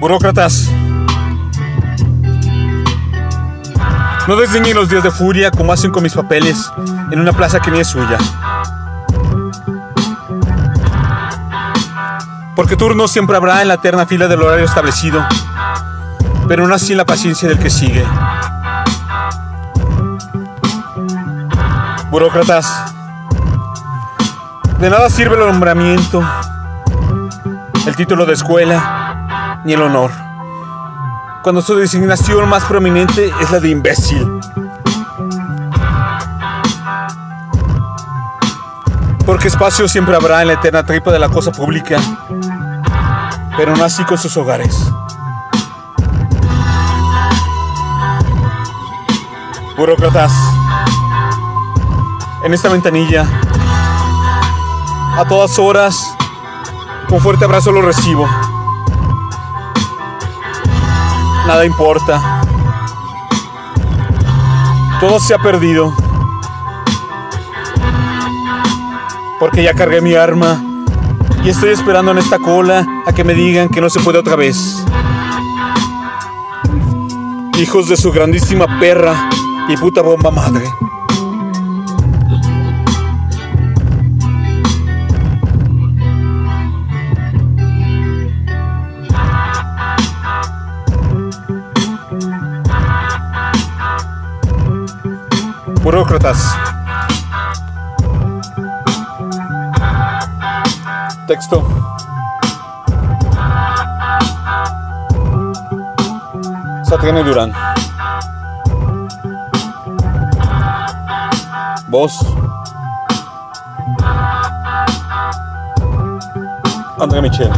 Burócratas. No desdeñen los días de furia como hacen con mis papeles en una plaza que ni es suya. Porque turno siempre habrá en la eterna fila del horario establecido, pero no así en la paciencia del que sigue. Burócratas. De nada sirve el nombramiento, el título de escuela, ni el honor. Cuando su designación más prominente es la de imbécil. Porque espacio siempre habrá en la eterna tripa de la cosa pública, pero no así con sus hogares. Burócratas, en esta ventanilla, a todas horas, con fuerte abrazo lo recibo. Nada importa. Todo se ha perdido. Porque ya cargué mi arma y estoy esperando en esta cola a que me digan que no se puede otra vez. Hijos de su grandísima perra y puta bomba madre. Burókratas. Satu Satriani Duran. Bos. André Michel.